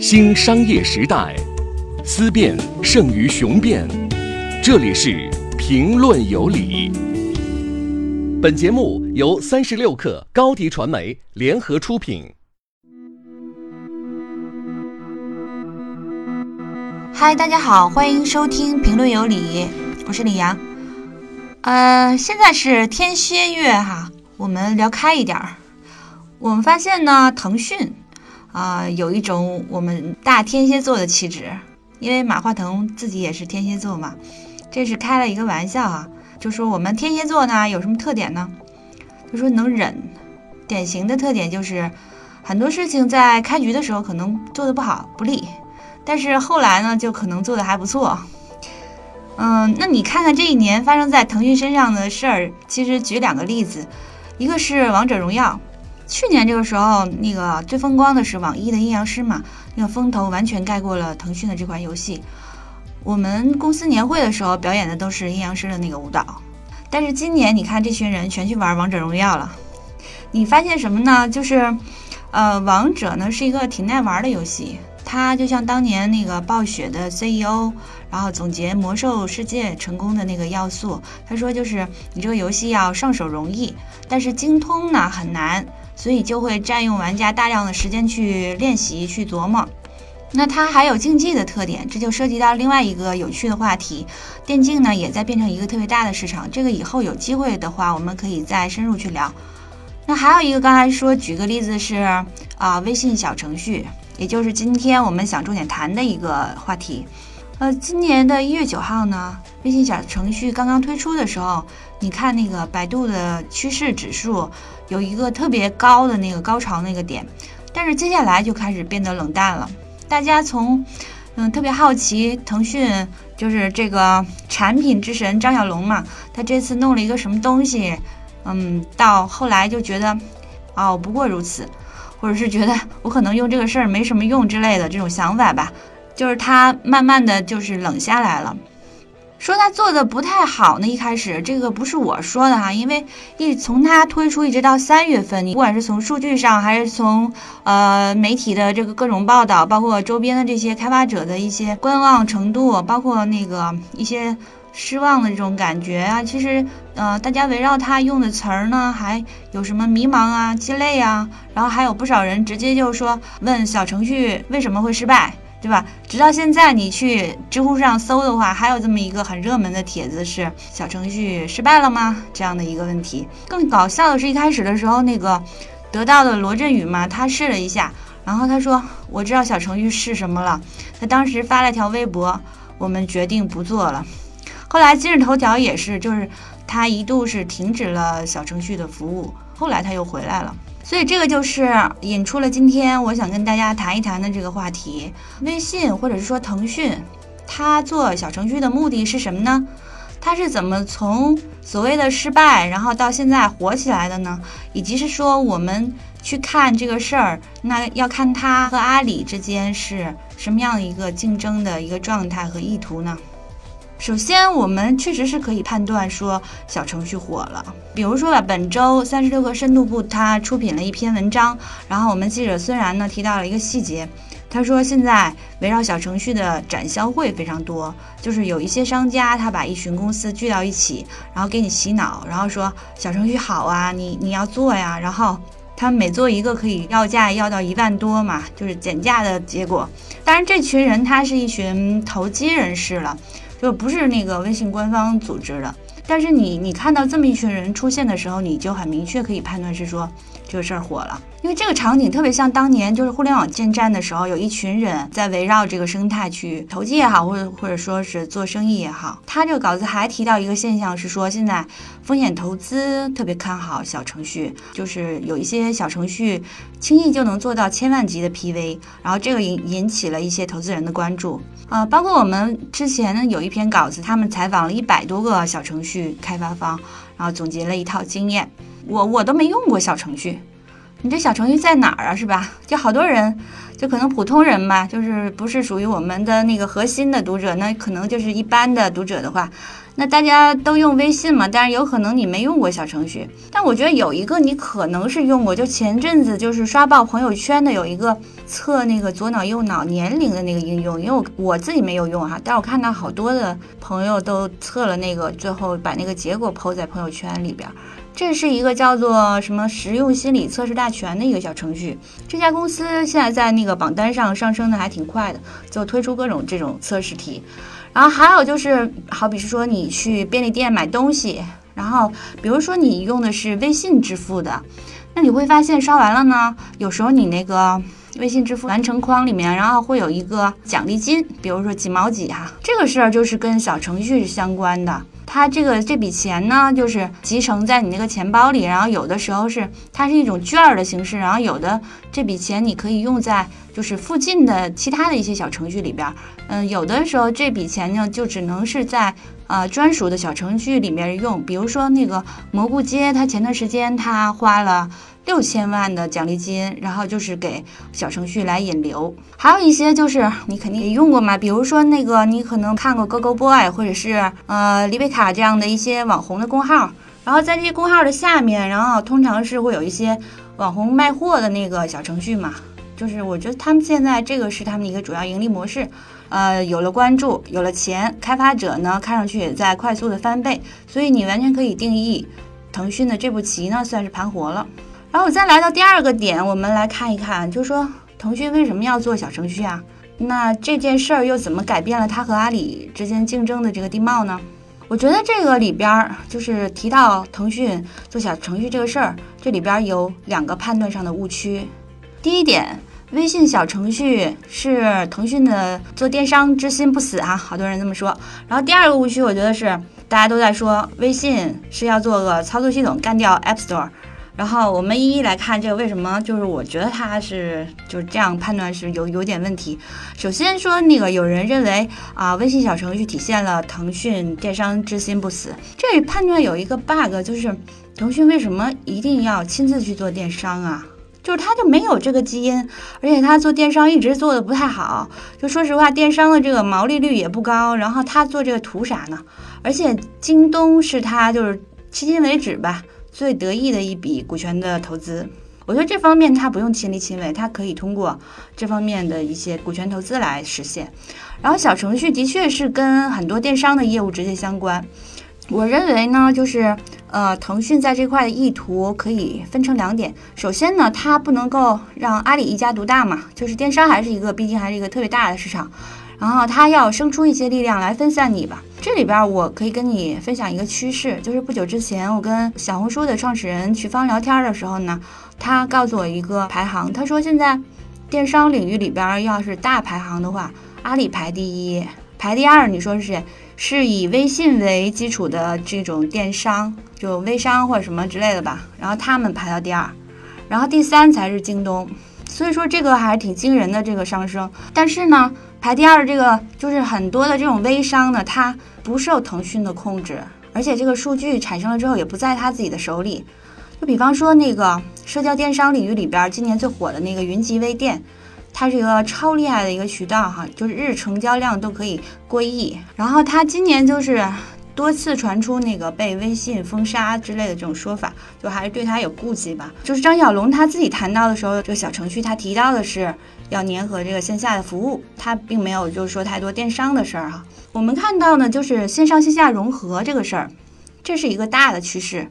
新商业时代，思辨胜于雄辩。这里是评论有理。本节目由三十六克高低传媒联合出品。嗨，大家好，欢迎收听评论有理，我是李阳。呃，现在是天蝎月哈，我们聊开一点儿。我们发现呢，腾讯啊有一种我们大天蝎座的气质，因为马化腾自己也是天蝎座嘛。这是开了一个玩笑啊，就说我们天蝎座呢有什么特点呢？就说能忍，典型的特点就是很多事情在开局的时候可能做的不好不利，但是后来呢就可能做的还不错。嗯，那你看看这一年发生在腾讯身上的事儿，其实举两个例子，一个是王者荣耀。去年这个时候，那个最风光的是网易的阴阳师嘛，那个风头完全盖过了腾讯的这款游戏。我们公司年会的时候表演的都是阴阳师的那个舞蹈，但是今年你看这群人全去玩王者荣耀了。你发现什么呢？就是，呃，王者呢是一个挺耐玩的游戏，它就像当年那个暴雪的 CEO，然后总结魔兽世界成功的那个要素，他说就是你这个游戏要上手容易，但是精通呢很难。所以就会占用玩家大量的时间去练习、去琢磨。那它还有竞技的特点，这就涉及到另外一个有趣的话题。电竞呢，也在变成一个特别大的市场。这个以后有机会的话，我们可以再深入去聊。那还有一个，刚才说举个例子是啊，微信小程序，也就是今天我们想重点谈的一个话题。呃，今年的一月九号呢，微信小程序刚刚推出的时候，你看那个百度的趋势指数有一个特别高的那个高潮那个点，但是接下来就开始变得冷淡了。大家从嗯特别好奇腾讯就是这个产品之神张小龙嘛，他这次弄了一个什么东西，嗯，到后来就觉得哦不过如此，或者是觉得我可能用这个事儿没什么用之类的这种想法吧。就是他慢慢的就是冷下来了，说他做的不太好呢。一开始这个不是我说的哈，因为一从他推出一直到三月份，你不管是从数据上，还是从呃媒体的这个各种报道，包括周边的这些开发者的一些观望程度，包括那个一些失望的这种感觉啊，其实呃大家围绕他用的词儿呢，还有什么迷茫啊、鸡肋啊，然后还有不少人直接就说问小程序为什么会失败。对吧？直到现在，你去知乎上搜的话，还有这么一个很热门的帖子是“小程序失败了吗？”这样的一个问题。更搞笑的是一开始的时候，那个得到的罗振宇嘛，他试了一下，然后他说：“我知道小程序是什么了。”他当时发了条微博：“我们决定不做了。”后来今日头条也是，就是他一度是停止了小程序的服务，后来他又回来了。所以这个就是引出了今天我想跟大家谈一谈的这个话题：微信或者是说腾讯，它做小程序的目的是什么呢？它是怎么从所谓的失败，然后到现在火起来的呢？以及是说我们去看这个事儿，那要看它和阿里之间是什么样的一个竞争的一个状态和意图呢？首先，我们确实是可以判断说小程序火了。比如说吧，本周三十六氪深度部他出品了一篇文章，然后我们记者孙然呢提到了一个细节，他说现在围绕小程序的展销会非常多，就是有一些商家他把一群公司聚到一起，然后给你洗脑，然后说小程序好啊，你你要做呀，然后他们每做一个可以要价要到一万多嘛，就是减价的结果。当然，这群人他是一群投机人士了。就不是那个微信官方组织的，但是你你看到这么一群人出现的时候，你就很明确可以判断是说这个事儿火了，因为这个场景特别像当年就是互联网建站的时候，有一群人在围绕这个生态去投机也好，或者或者说是做生意也好。他这个稿子还提到一个现象是说，现在风险投资特别看好小程序，就是有一些小程序轻易就能做到千万级的 PV，然后这个引引起了一些投资人的关注。呃，包括我们之前呢有一篇稿子，他们采访了一百多个小程序开发方，然后总结了一套经验。我我都没用过小程序，你这小程序在哪儿啊？是吧？就好多人就可能普通人嘛，就是不是属于我们的那个核心的读者，那可能就是一般的读者的话。那大家都用微信嘛，但是有可能你没用过小程序。但我觉得有一个你可能是用过，就前阵子就是刷爆朋友圈的有一个测那个左脑右脑年龄的那个应用，因为我我自己没有用哈，但我看到好多的朋友都测了那个，最后把那个结果抛在朋友圈里边。这是一个叫做什么实用心理测试大全的一个小程序。这家公司现在在那个榜单上上升的还挺快的，就推出各种这种测试题。然后还有就是，好比是说你去便利店买东西，然后比如说你用的是微信支付的，那你会发现刷完了呢，有时候你那个微信支付完成框里面，然后会有一个奖励金，比如说几毛几哈，这个事儿就是跟小程序是相关的。它这个这笔钱呢，就是集成在你那个钱包里，然后有的时候是它是一种券儿的形式，然后有的这笔钱你可以用在就是附近的其他的一些小程序里边，嗯，有的时候这笔钱呢就只能是在呃专属的小程序里面用，比如说那个蘑菇街，它前段时间它花了。六千万的奖励金，然后就是给小程序来引流，还有一些就是你肯定也用过嘛，比如说那个你可能看过 GoGo Boy 或者是呃丽贝卡这样的一些网红的公号，然后在这些公号的下面，然后通常是会有一些网红卖货的那个小程序嘛，就是我觉得他们现在这个是他们一个主要盈利模式，呃，有了关注，有了钱，开发者呢看上去也在快速的翻倍，所以你完全可以定义腾讯的这步棋呢算是盘活了。然后我再来到第二个点，我们来看一看，就是说腾讯为什么要做小程序啊？那这件事儿又怎么改变了它和阿里之间竞争的这个地貌呢？我觉得这个里边儿就是提到腾讯做小程序这个事儿，这里边有两个判断上的误区。第一点，微信小程序是腾讯的做电商之心不死哈，好多人这么说。然后第二个误区，我觉得是大家都在说微信是要做个操作系统，干掉 App Store。然后我们一一来看这个为什么，就是我觉得它是就是这样判断是有有点问题。首先说那个有人认为啊，微信小程序体现了腾讯电商之心不死，这判断有一个 bug，就是腾讯为什么一定要亲自去做电商啊？就是他就没有这个基因，而且他做电商一直做的不太好。就说实话，电商的这个毛利率也不高，然后他做这个图啥呢？而且京东是他就是迄今为止吧。最得意的一笔股权的投资，我觉得这方面他不用亲力亲为，他可以通过这方面的一些股权投资来实现。然后小程序的确是跟很多电商的业务直接相关。我认为呢，就是呃，腾讯在这块的意图可以分成两点。首先呢，它不能够让阿里一家独大嘛，就是电商还是一个，毕竟还是一个特别大的市场。然后他要生出一些力量来分散你吧。这里边我可以跟你分享一个趋势，就是不久之前我跟小红书的创始人曲芳聊天的时候呢，他告诉我一个排行，他说现在电商领域里边要是大排行的话，阿里排第一，排第二，你说是谁？是以微信为基础的这种电商，就微商或者什么之类的吧。然后他们排到第二，然后第三才是京东。所以说这个还是挺惊人的这个上升，但是呢。排第二这个就是很多的这种微商呢，它不受腾讯的控制，而且这个数据产生了之后也不在他自己的手里。就比方说那个社交电商领域里边，今年最火的那个云集微店，它是一个超厉害的一个渠道哈，就是日成交量都可以过亿。然后它今年就是多次传出那个被微信封杀之类的这种说法，就还是对他有顾忌吧。就是张小龙他自己谈到的时候，这个小程序他提到的是。要粘合这个线下的服务，他并没有就是说太多电商的事儿哈。我们看到呢，就是线上线下融合这个事儿，这是一个大的趋势。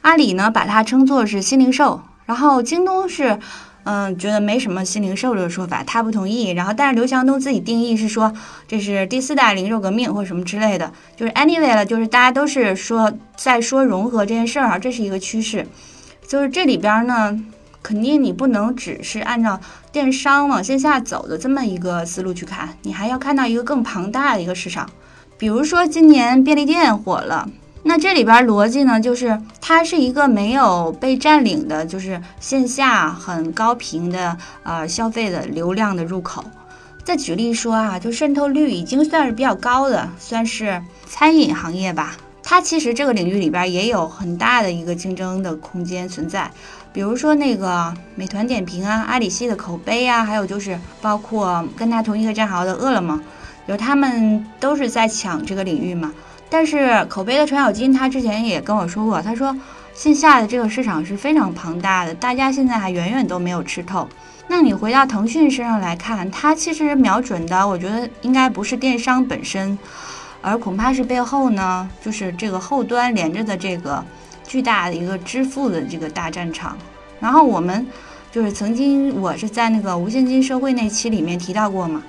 阿里呢把它称作是新零售，然后京东是嗯觉得没什么新零售这个说法，他不同意。然后但是刘强东自己定义是说这是第四代零售革命或者什么之类的，就是 anyway 了，就是大家都是说在说融合这件事儿啊，这是一个趋势。就是这里边呢。肯定你不能只是按照电商往线下走的这么一个思路去看，你还要看到一个更庞大的一个市场。比如说今年便利店火了，那这里边逻辑呢，就是它是一个没有被占领的，就是线下很高频的呃消费的流量的入口。再举例说啊，就渗透率已经算是比较高的，算是餐饮行业吧。它其实这个领域里边也有很大的一个竞争的空间存在。比如说那个美团点评啊、阿里系的口碑啊，还有就是包括跟它同一个战壕的饿了么，就是他们都是在抢这个领域嘛。但是口碑的程咬金他之前也跟我说过，他说线下的这个市场是非常庞大的，大家现在还远远都没有吃透。那你回到腾讯身上来看，它其实瞄准的，我觉得应该不是电商本身，而恐怕是背后呢，就是这个后端连着的这个。巨大的一个支付的这个大战场，然后我们就是曾经我是在那个无现金社会那期里面提到过嘛，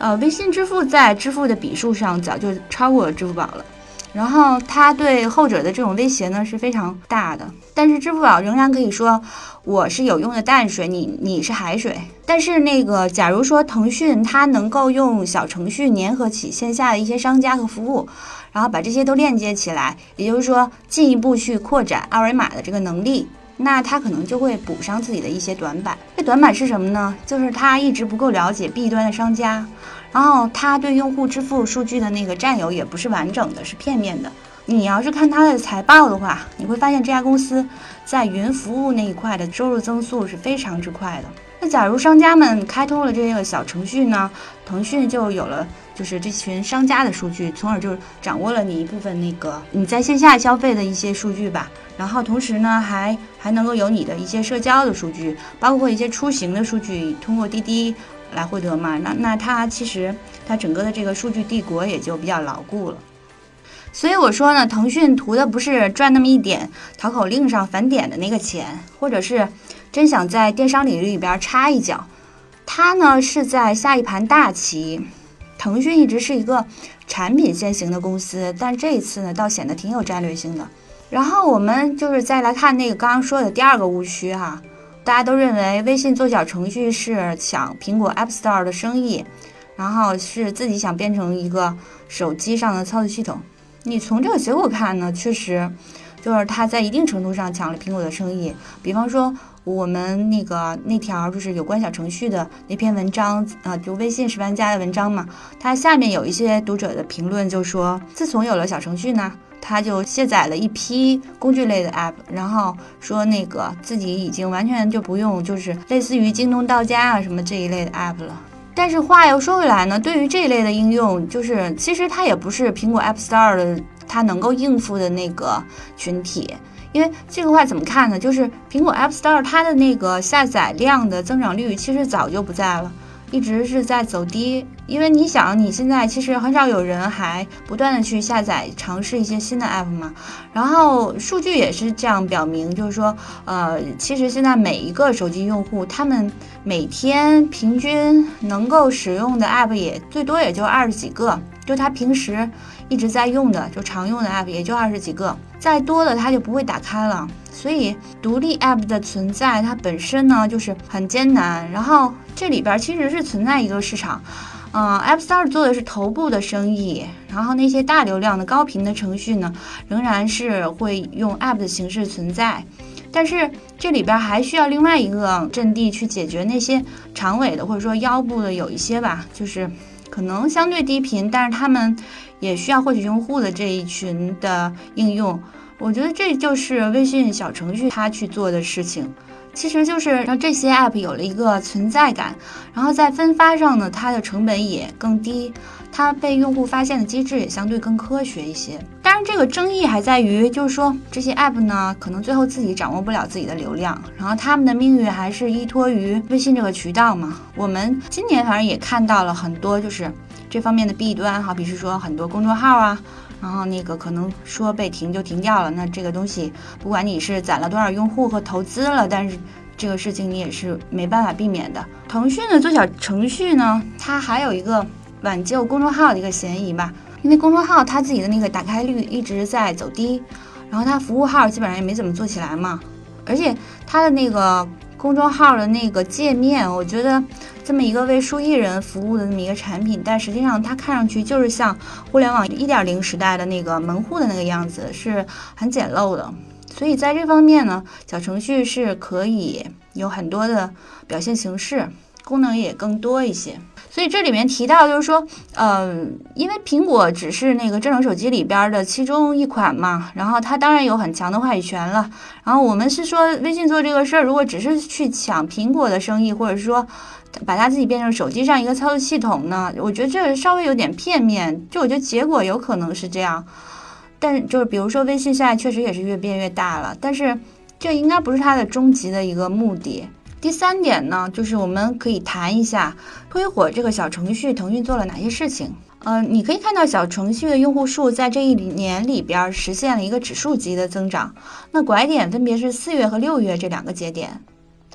呃，微信支付在支付的笔数上早就超过了支付宝了。然后它对后者的这种威胁呢是非常大的，但是支付宝仍然可以说我是有用的淡水，你你是海水。但是那个，假如说腾讯它能够用小程序粘合起线下的一些商家和服务，然后把这些都链接起来，也就是说进一步去扩展二维码的这个能力，那他可能就会补上自己的一些短板。这短板是什么呢？就是他一直不够了解 B 端的商家。然后他对用户支付数据的那个占有也不是完整的，是片面的。你要是看他的财报的话，你会发现这家公司在云服务那一块的收入增速是非常之快的。那假如商家们开通了这个小程序呢，腾讯就有了就是这群商家的数据，从而就掌握了你一部分那个你在线下消费的一些数据吧。然后同时呢，还还能够有你的一些社交的数据，包括一些出行的数据，通过滴滴。来获得嘛？那那它其实它整个的这个数据帝国也就比较牢固了。所以我说呢，腾讯图的不是赚那么一点淘口令上返点的那个钱，或者是真想在电商领域里边插一脚，它呢是在下一盘大棋。腾讯一直是一个产品先行的公司，但这一次呢倒显得挺有战略性的。然后我们就是再来看那个刚刚说的第二个误区哈。大家都认为微信做小程序是抢苹果 App Store 的生意，然后是自己想变成一个手机上的操作系统。你从这个结果看呢，确实就是它在一定程度上抢了苹果的生意。比方说，我们那个那条就是有关小程序的那篇文章啊，就微信十万加的文章嘛，它下面有一些读者的评论就说，自从有了小程序呢。他就卸载了一批工具类的 app，然后说那个自己已经完全就不用，就是类似于京东到家啊什么这一类的 app 了。但是话又说回来呢，对于这一类的应用，就是其实它也不是苹果 App Store 的它能够应付的那个群体，因为这个话怎么看呢？就是苹果 App Store 它的那个下载量的增长率其实早就不在了。一直是在走低，因为你想，你现在其实很少有人还不断的去下载尝试一些新的 app 嘛。然后数据也是这样表明，就是说，呃，其实现在每一个手机用户，他们每天平均能够使用的 app 也最多也就二十几个，就他平时一直在用的就常用的 app 也就二十几个，再多的他就不会打开了。所以，独立 App 的存在，它本身呢就是很艰难。然后这里边其实是存在一个市场，嗯，App Store 做的是头部的生意，然后那些大流量的高频的程序呢，仍然是会用 App 的形式存在。但是这里边还需要另外一个阵地去解决那些长尾的或者说腰部的有一些吧，就是可能相对低频，但是他们也需要获取用户的这一群的应用。我觉得这就是微信小程序它去做的事情，其实就是让这些 app 有了一个存在感，然后在分发上呢，它的成本也更低，它被用户发现的机制也相对更科学一些。这个争议还在于，就是说这些 app 呢，可能最后自己掌握不了自己的流量，然后他们的命运还是依托于微信这个渠道嘛。我们今年反正也看到了很多就是这方面的弊端，好比是说很多公众号啊。然后那个可能说被停就停掉了，那这个东西不管你是攒了多少用户和投资了，但是这个事情你也是没办法避免的。腾讯的做小程序呢，它还有一个挽救公众号的一个嫌疑吧，因为公众号它自己的那个打开率一直在走低，然后它服务号基本上也没怎么做起来嘛，而且它的那个公众号的那个界面，我觉得。这么一个为数亿人服务的这么一个产品，但实际上它看上去就是像互联网一点零时代的那个门户的那个样子，是很简陋的。所以在这方面呢，小程序是可以有很多的表现形式，功能也更多一些。所以这里面提到就是说，呃，因为苹果只是那个智能手机里边的其中一款嘛，然后它当然有很强的话语权了。然后我们是说，微信做这个事儿，如果只是去抢苹果的生意，或者说把它自己变成手机上一个操作系统呢，我觉得这稍微有点片面。就我觉得结果有可能是这样，但就是比如说微信现在确实也是越变越大了，但是这应该不是它的终极的一个目的。第三点呢，就是我们可以谈一下推火这个小程序，腾讯做了哪些事情。呃，你可以看到小程序的用户数在这一年里边实现了一个指数级的增长。那拐点分别是四月和六月这两个节点。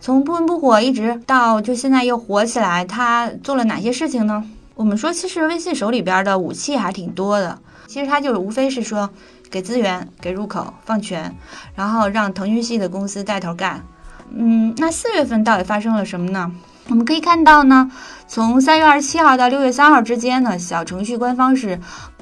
从不温不火一直到就现在又火起来，它做了哪些事情呢？我们说，其实微信手里边的武器还挺多的。其实它就是无非是说给资源、给入口、放权，然后让腾讯系的公司带头干。嗯，那四月份到底发生了什么呢？我们可以看到呢，从三月二十七号到六月三号之间呢，小程序官方是。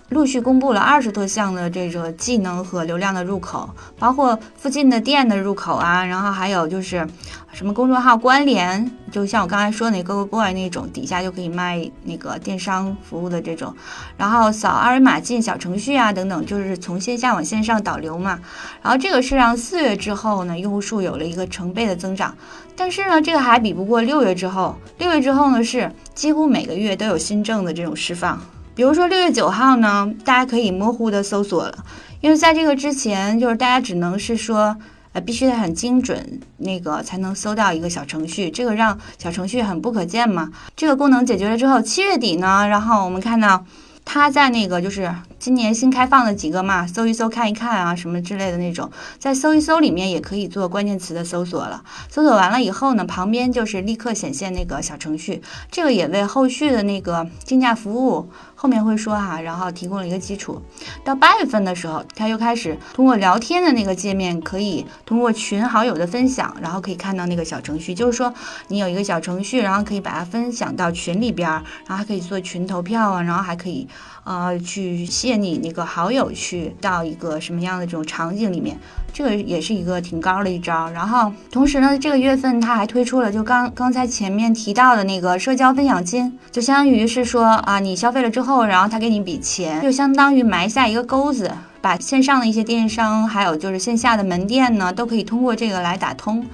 陆续公布了二十多项的这个技能和流量的入口，包括附近的店的入口啊，然后还有就是什么公众号关联，就像我刚才说那 GoGoBoy 那种，底下就可以卖那个电商服务的这种，然后扫二维码进小程序啊等等，就是从线下往线上导流嘛。然后这个是让四月之后呢，用户数有了一个成倍的增长，但是呢，这个还比不过六月之后，六月之后呢是几乎每个月都有新政的这种释放。比如说六月九号呢，大家可以模糊的搜索了，因为在这个之前，就是大家只能是说，呃，必须得很精准，那个才能搜到一个小程序，这个让小程序很不可见嘛。这个功能解决了之后，七月底呢，然后我们看到。它在那个就是今年新开放的几个嘛，搜一搜看一看啊什么之类的那种，在搜一搜里面也可以做关键词的搜索了。搜索完了以后呢，旁边就是立刻显现那个小程序，这个也为后续的那个竞价服务后面会说哈，然后提供了一个基础。到八月份的时候，他又开始通过聊天的那个界面，可以通过群好友的分享，然后可以看到那个小程序，就是说你有一个小程序，然后可以把它分享到群里边儿，然后还可以做群投票啊，然后还可以。呃，去吸引你那个好友去到一个什么样的这种场景里面，这个也是一个挺高的一招。然后同时呢，这个月份他还推出了就刚刚才前面提到的那个社交分享金，就相当于是说啊，你消费了之后，然后他给你一笔钱，就相当于埋下一个钩子，把线上的一些电商还有就是线下的门店呢，都可以通过这个来打通，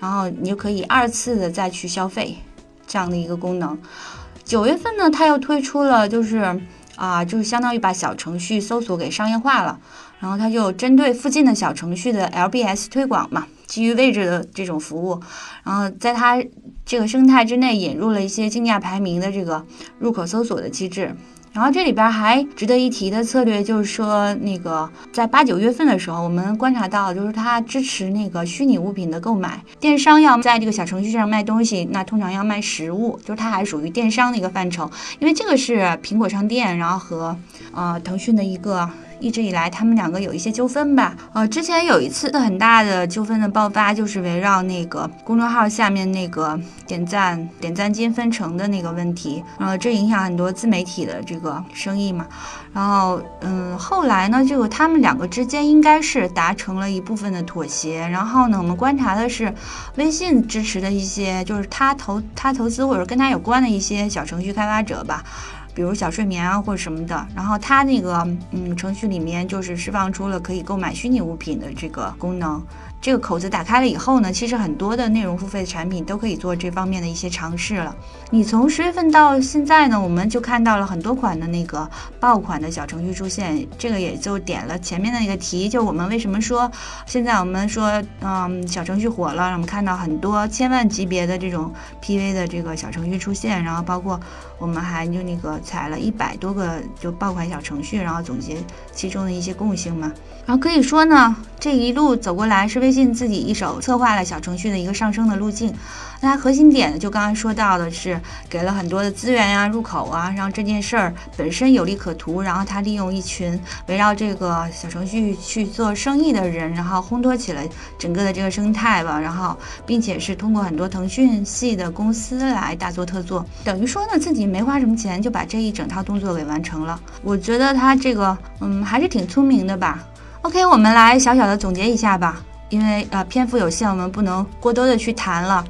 然后你就可以二次的再去消费这样的一个功能。九月份呢，他又推出了就是。啊，就是相当于把小程序搜索给商业化了，然后它就针对附近的小程序的 LBS 推广嘛，基于位置的这种服务，然后在它这个生态之内引入了一些竞价排名的这个入口搜索的机制。然后这里边还值得一提的策略就是说，那个在八九月份的时候，我们观察到，就是它支持那个虚拟物品的购买。电商要在这个小程序上卖东西，那通常要卖实物，就是它还属于电商的一个范畴，因为这个是苹果商店，然后和呃腾讯的一个。一直以来，他们两个有一些纠纷吧。呃，之前有一次很大的纠纷的爆发，就是围绕那个公众号下面那个点赞点赞金分成的那个问题。呃，这影响很多自媒体的这个生意嘛。然后，嗯，后来呢，这个他们两个之间应该是达成了一部分的妥协。然后呢，我们观察的是微信支持的一些，就是他投他投资或者跟他有关的一些小程序开发者吧。比如小睡眠啊或者什么的，然后它那个嗯程序里面就是释放出了可以购买虚拟物品的这个功能。这个口子打开了以后呢，其实很多的内容付费的产品都可以做这方面的一些尝试了。你从十月份到现在呢，我们就看到了很多款的那个爆款的小程序出现，这个也就点了前面的那个题，就我们为什么说现在我们说嗯小程序火了，我们看到很多千万级别的这种 PV 的这个小程序出现，然后包括我们还就那个采了一百多个就爆款小程序，然后总结其中的一些共性嘛。然后可以说呢，这一路走过来是为微信自己一手策划了小程序的一个上升的路径。那它核心点，就刚刚说到的是给了很多的资源呀、入口啊，让这件事儿本身有利可图。然后它利用一群围绕这个小程序去做生意的人，然后烘托起了整个的这个生态吧。然后并且是通过很多腾讯系的公司来大做特做，等于说呢自己没花什么钱就把这一整套动作给完成了。我觉得他这个嗯还是挺聪明的吧。OK，我们来小小的总结一下吧，因为呃篇幅有限，我们不能过多的去谈了。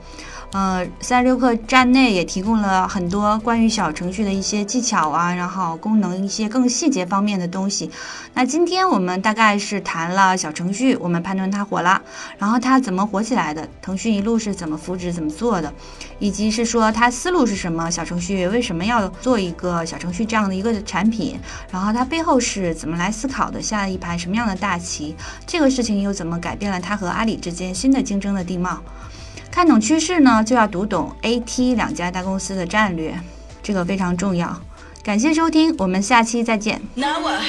呃，三十六课站内也提供了很多关于小程序的一些技巧啊，然后功能一些更细节方面的东西。那今天我们大概是谈了小程序，我们判断它火了，然后它怎么火起来的，腾讯一路是怎么扶持、怎么做的，以及是说它思路是什么，小程序为什么要做一个小程序这样的一个产品，然后它背后是怎么来思考的，下一盘什么样的大棋，这个事情又怎么改变了它和阿里之间新的竞争的地貌。看懂趋势呢，就要读懂 AT 两家大公司的战略，这个非常重要。感谢收听，我们下期再见。Now I